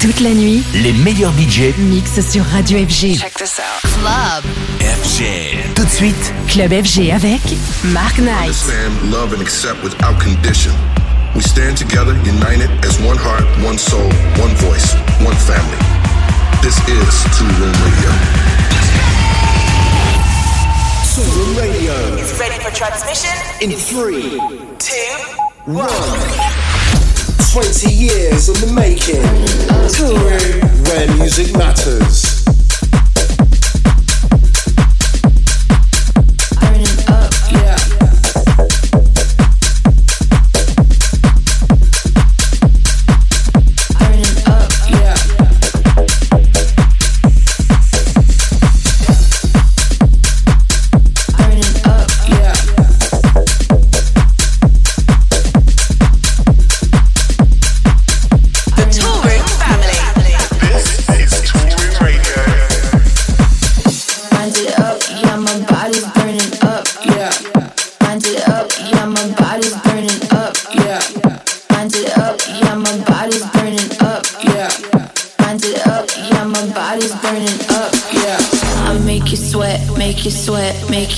Toute la nuit, les meilleurs budgets mixent sur Radio FG. Check this out. Club FG. Tout de suite, Club FG avec Mark Knight. Understand, love and accept without condition. We stand together, united as one heart, one soul, one voice, one family. This is Two Room Radio. Two Room Radio is ready for transmission in 3, 2, 1. 20 years in the making. Where music matters.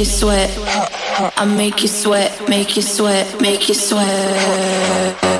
you sweat. I make you sweat, make you sweat, make you sweat.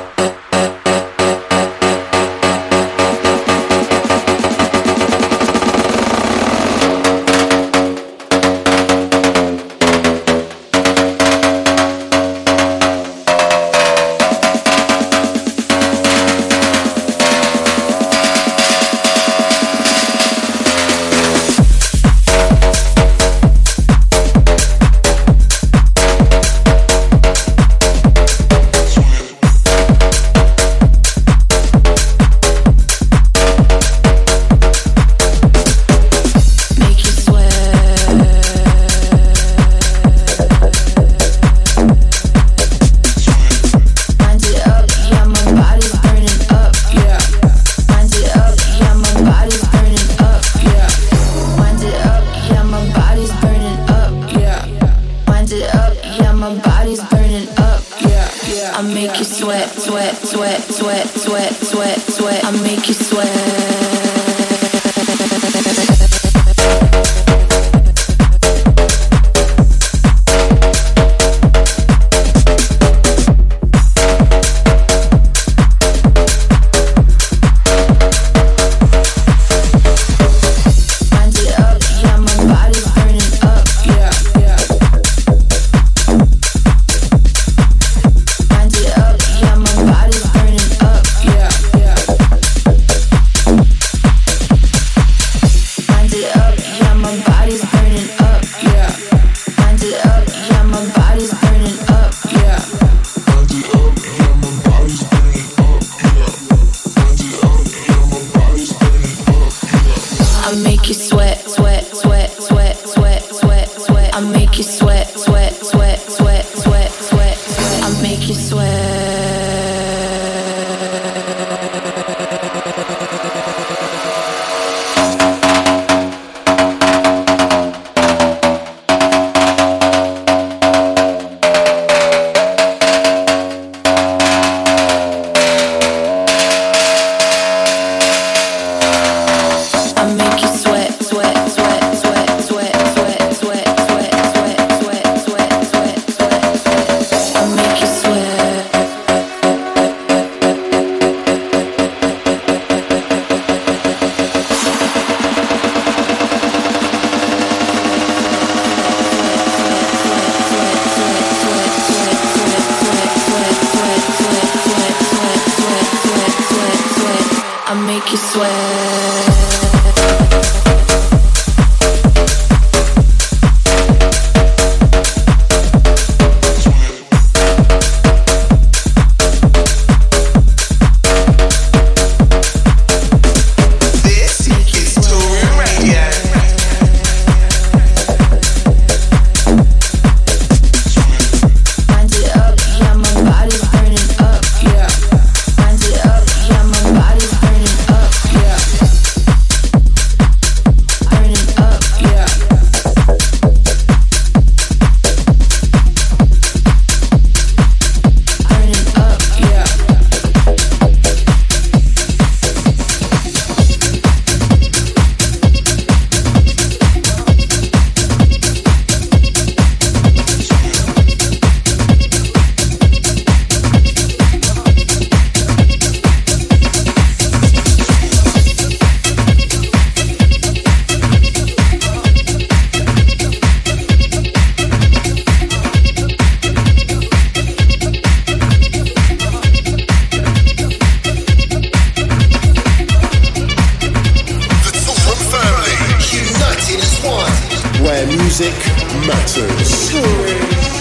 Matters.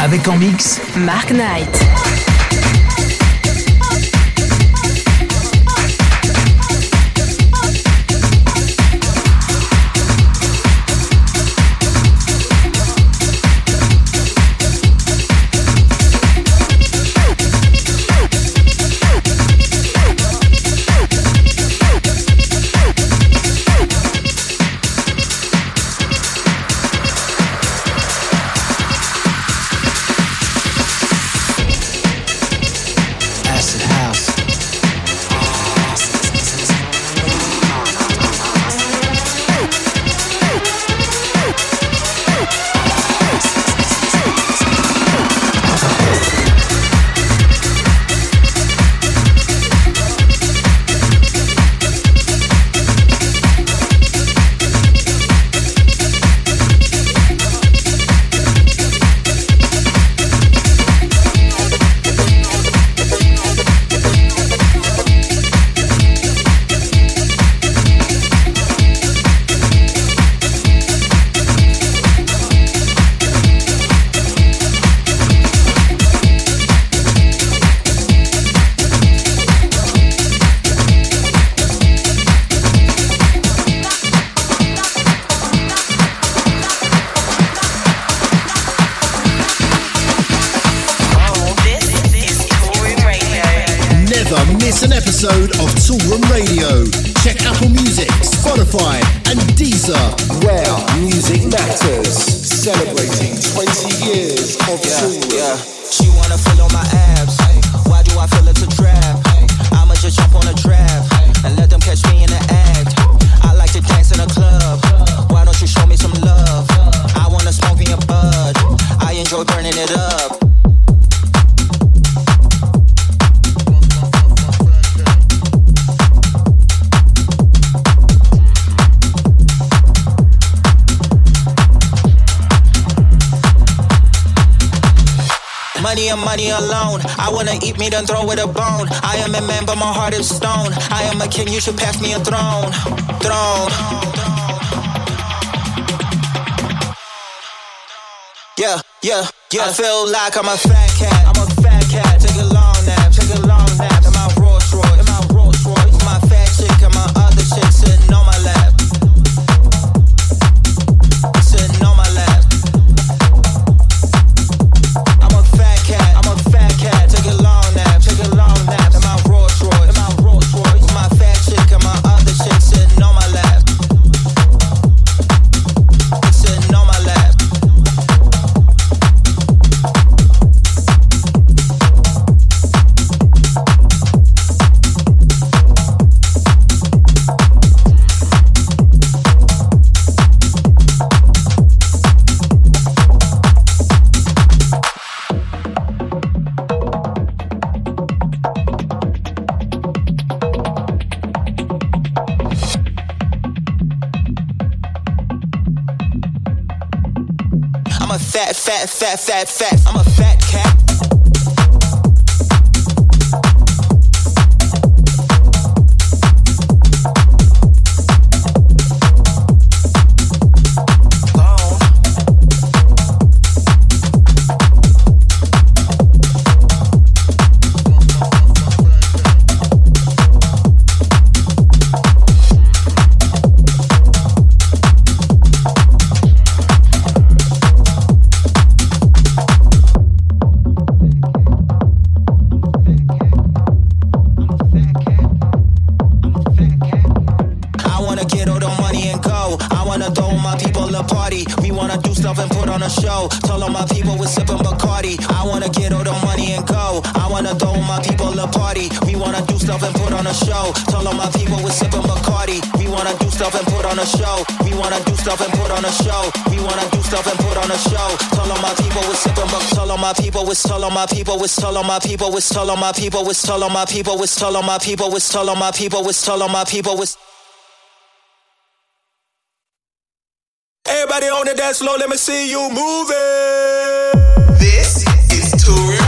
Avec en mix Mark Knight. Me a throne, throne. Yeah, yeah, yeah. I feel like I'm a fat cat. people, it's tall on my people, it's tall on my people, it's tall on my people, it's tall on my people, it's tall on my people, it's Everybody on the dance floor, let me see you moving. This is Toolroom.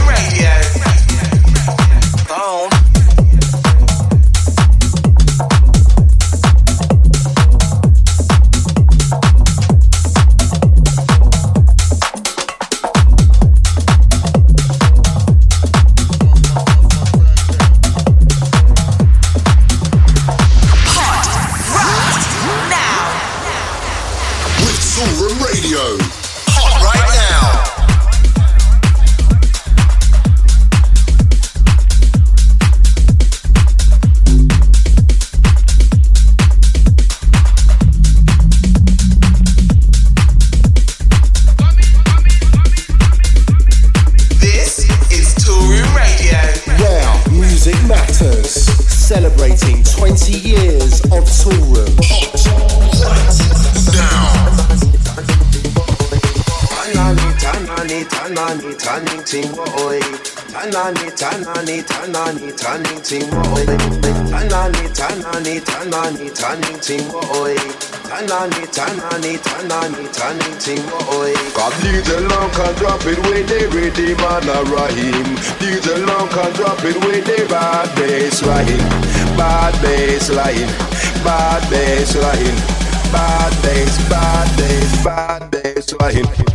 tanani tani ting oi. Tanani tanani tanani tani ting oi. Cause DJ Long can drop it when they ready man a rhyme DJ Long can drop it when they bad bass line Bad bass line Bad bass line Bad bass, bad bass, bad bass line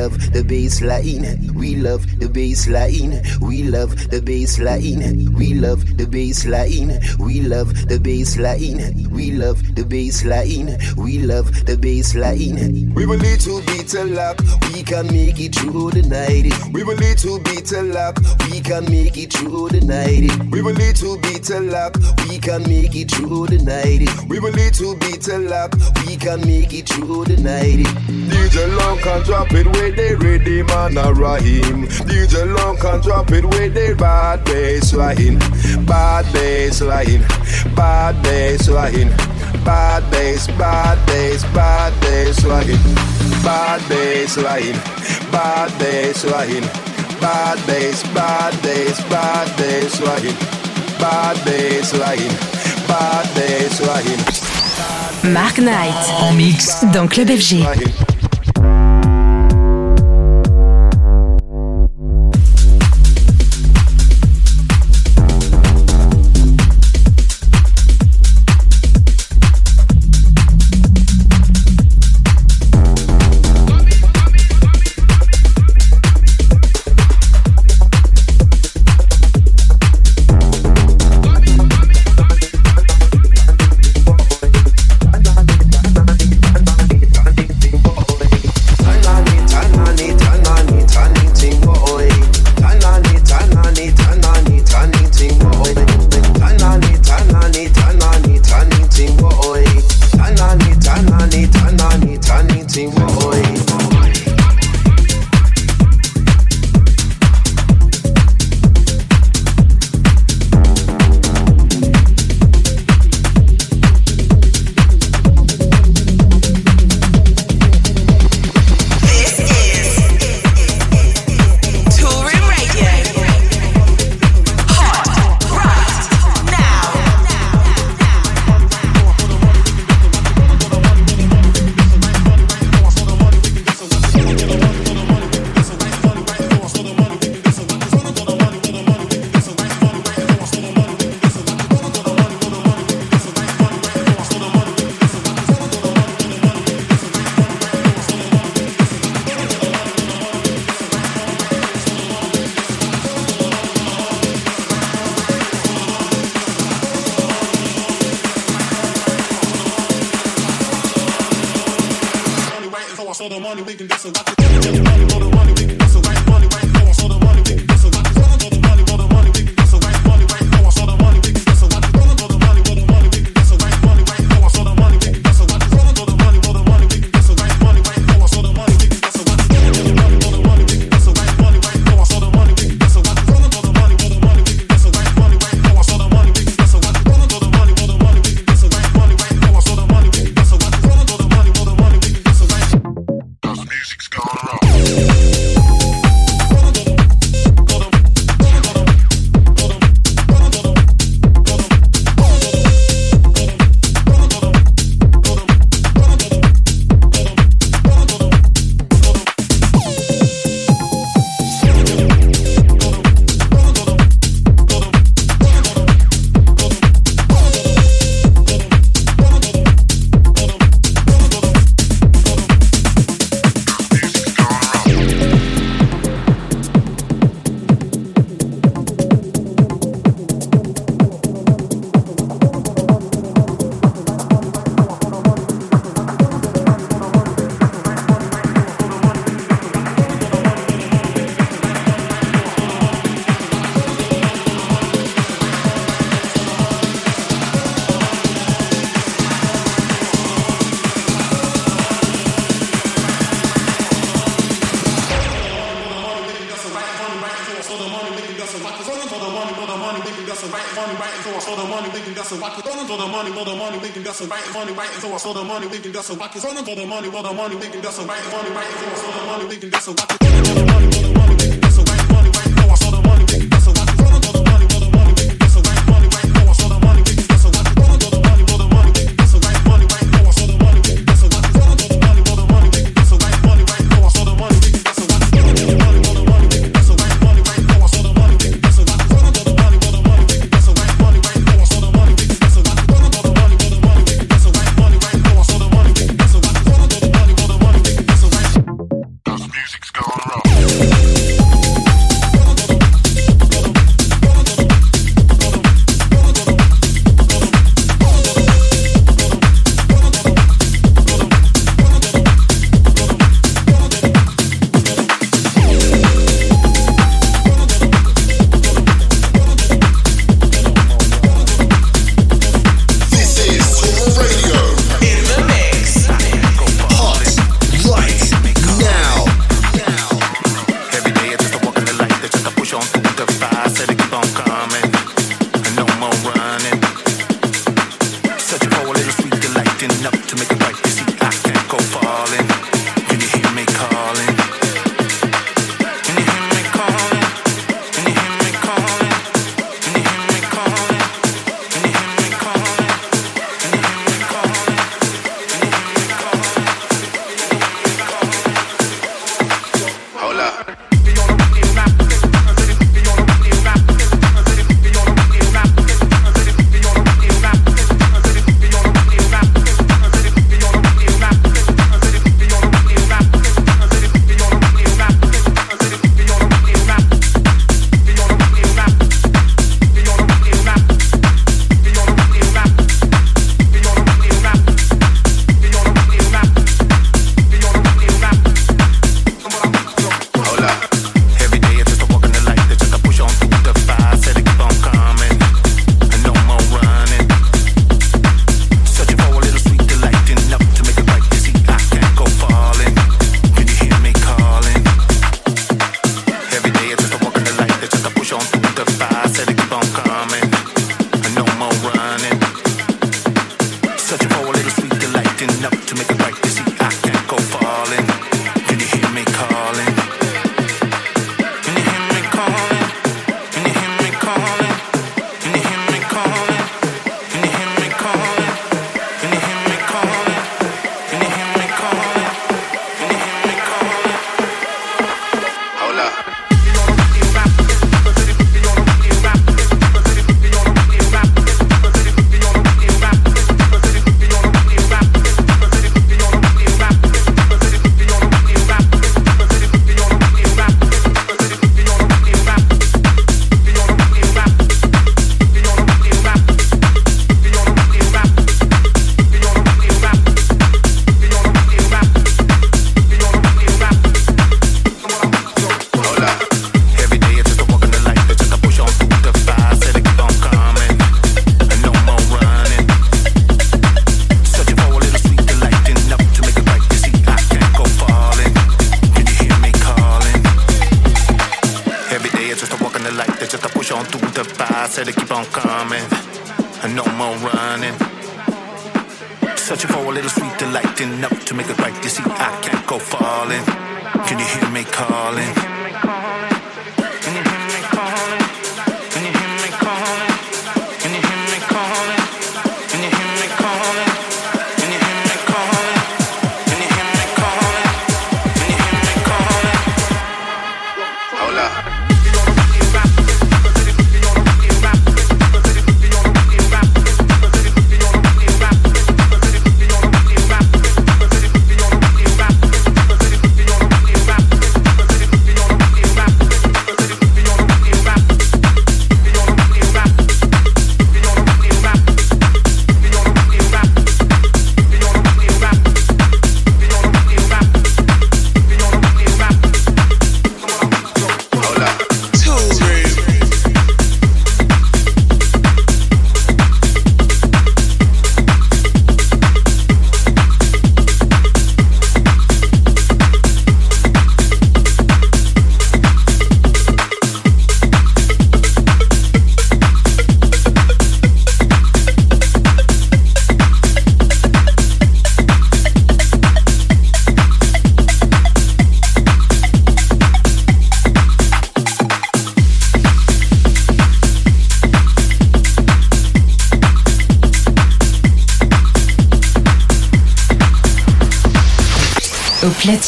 love the bass line. We love the bass line. We love the bass line. We love the bass line. We love the bass line. We love the bass line. We love the bass line. We will little bit of luck. We can make it through the night. We will little bit of luck. We can make it through the night. We will little bit of luck. We can make it through the night. We will little bit of luck. We can make it through the night. DJ Long can drop it where they ready, man. Rahim. DJ Long can drop it where they bad bass line. Bad bass line. Bad bass line. Bad bass, bad bass, bad bass line. Bad bass line. Bad bass line. Bad bass, bad bass, bad bass line. Bad bass line. Bad bass line. Mark Knight en mix dans Club FG. So I for the money, well the money can get some right money, right for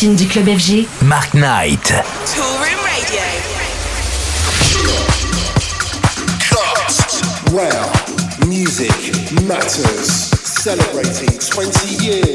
platine du club FG, Mark Knight. Touring Radio. Cast, wow, music matters. Celebrating 20 years.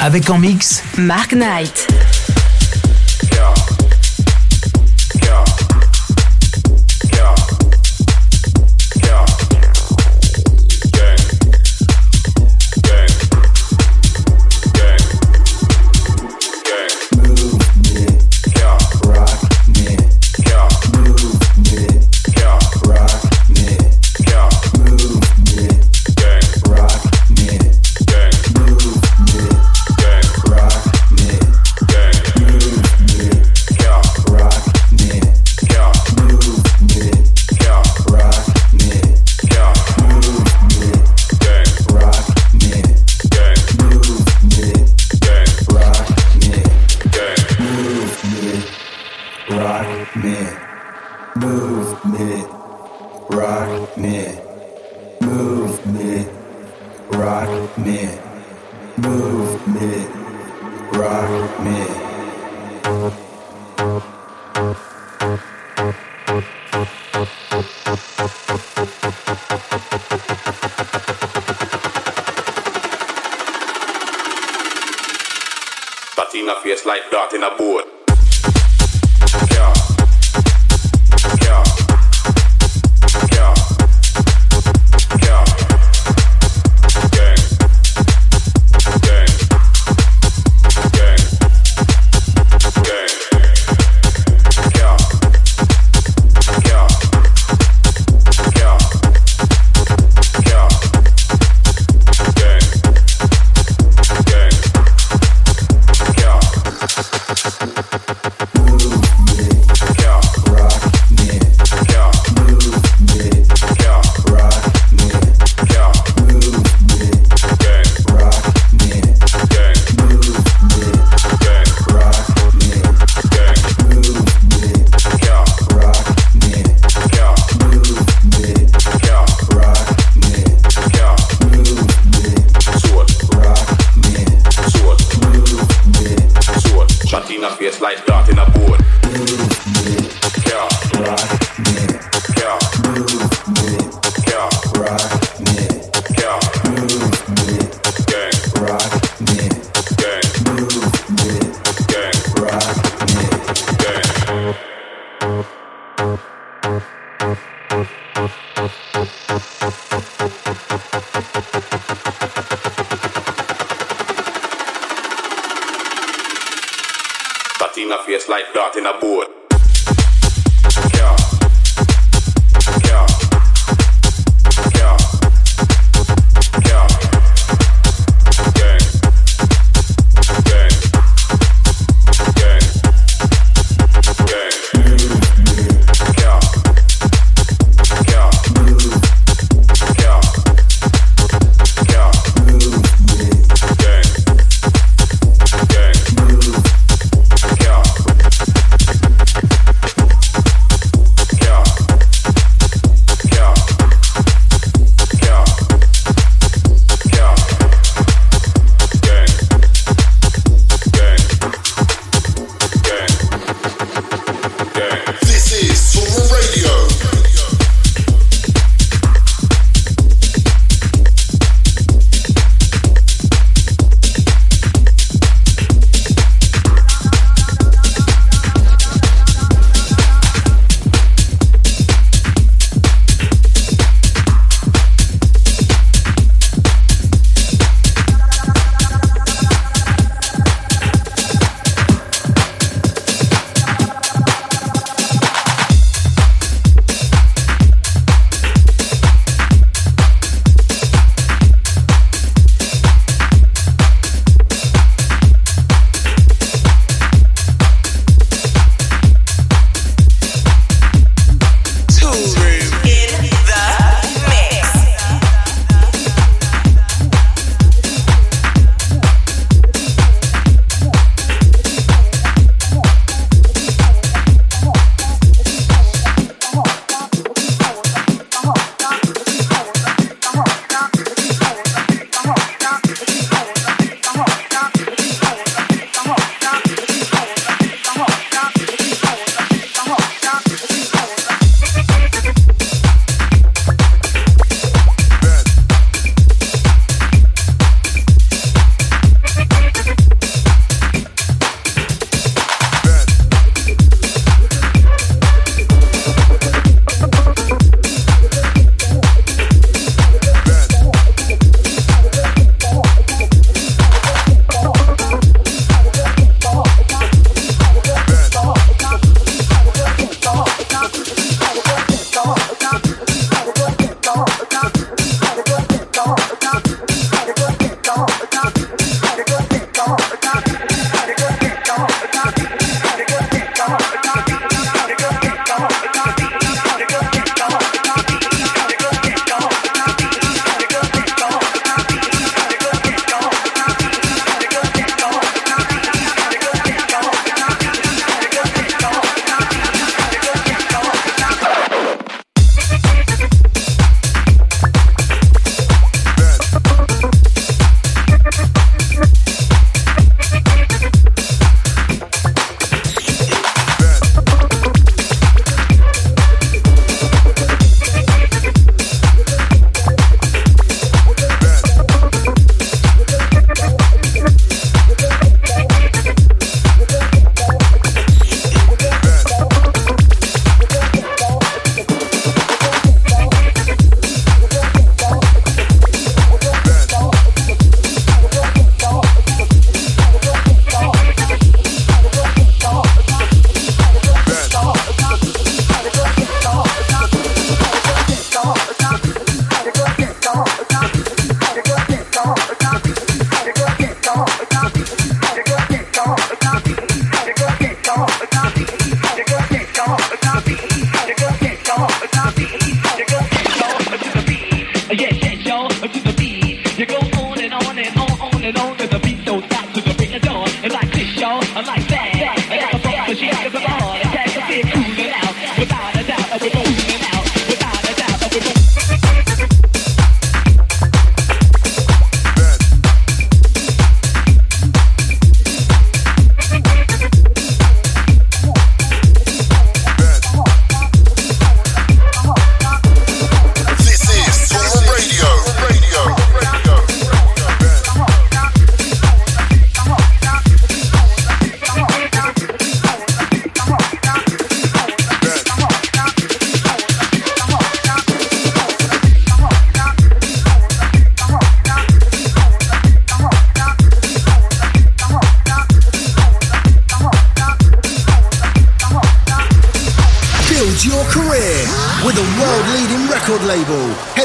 Avec en mix, Mark Knight. Shutting a face like darting a board.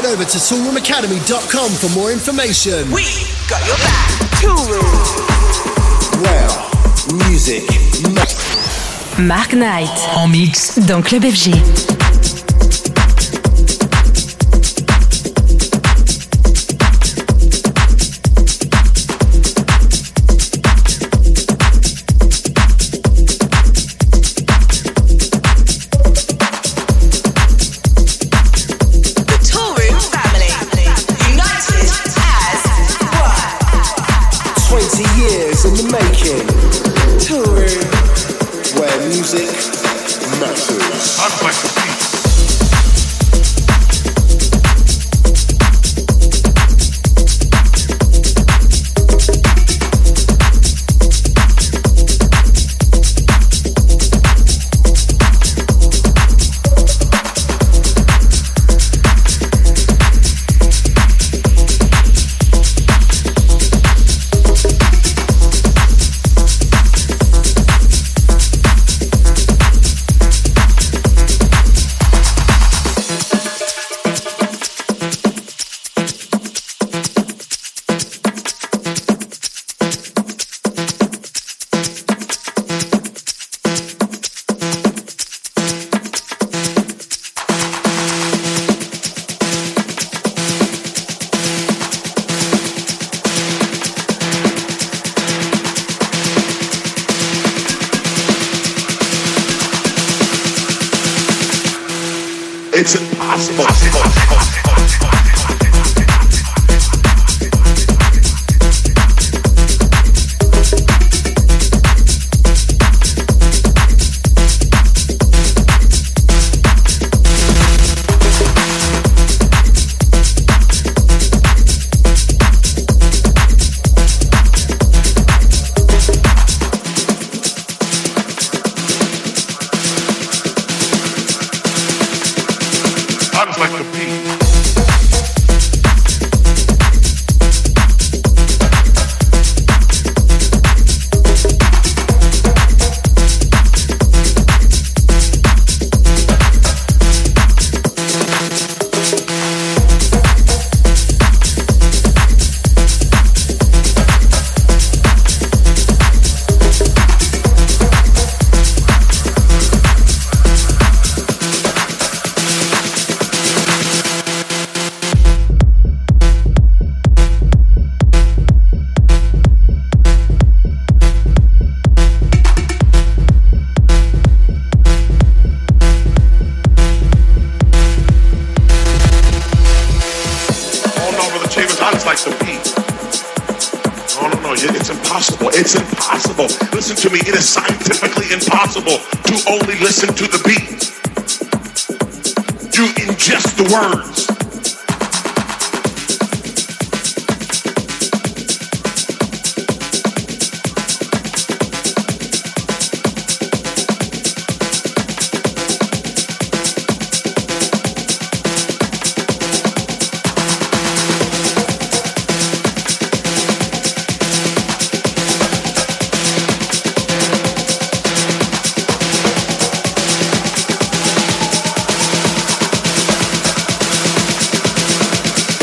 To toolroomacademy.com for more information. We got your back. Toolroom. Well, music. Mark Knight. En mix dans Club FG.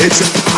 It's a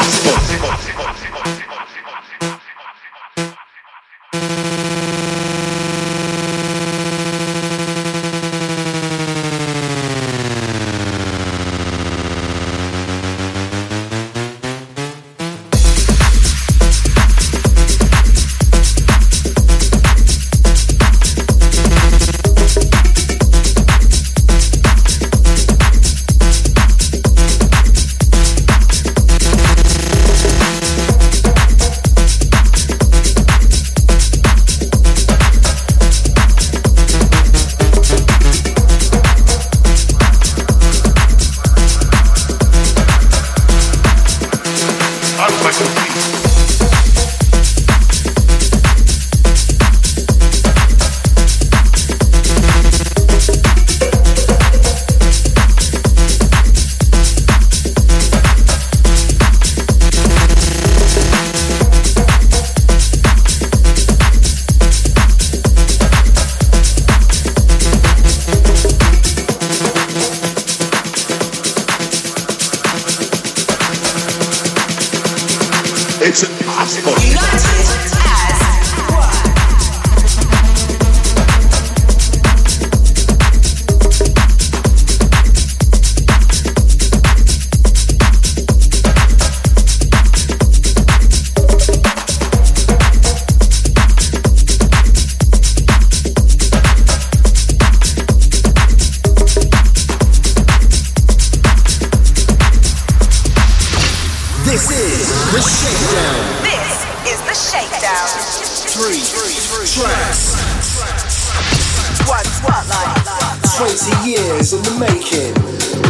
20 years in the making.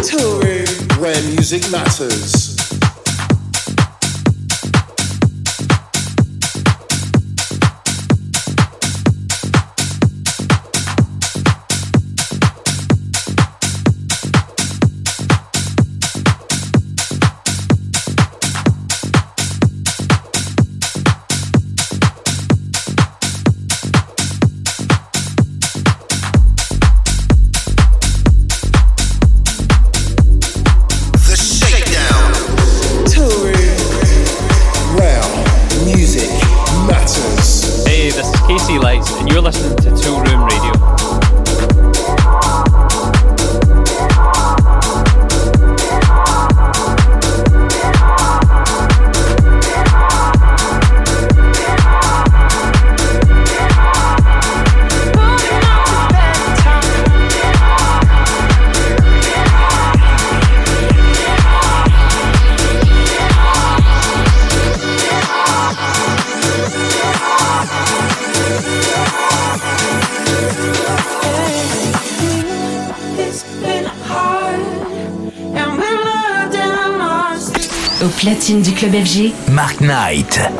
Tour Where music matters. Night.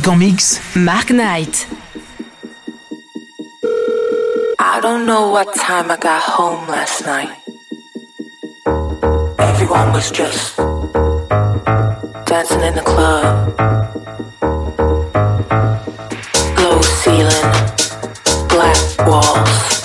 avec en mix Mark Knight. I don't know what time I got home last night. Everyone was just dancing in the club. Low ceiling, black walls.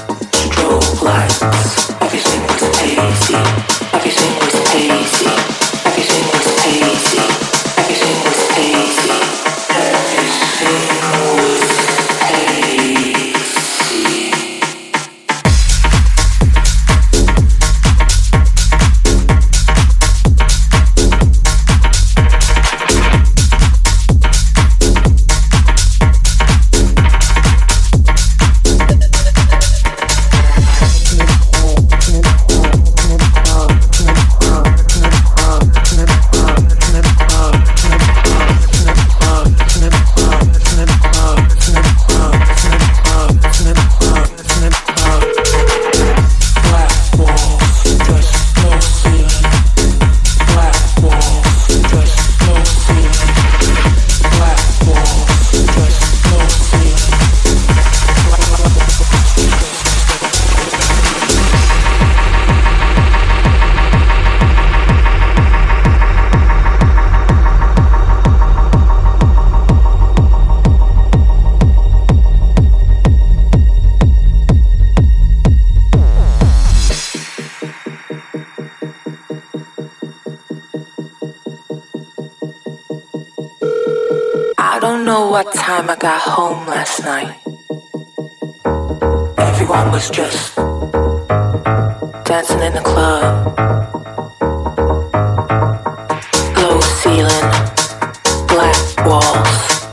我。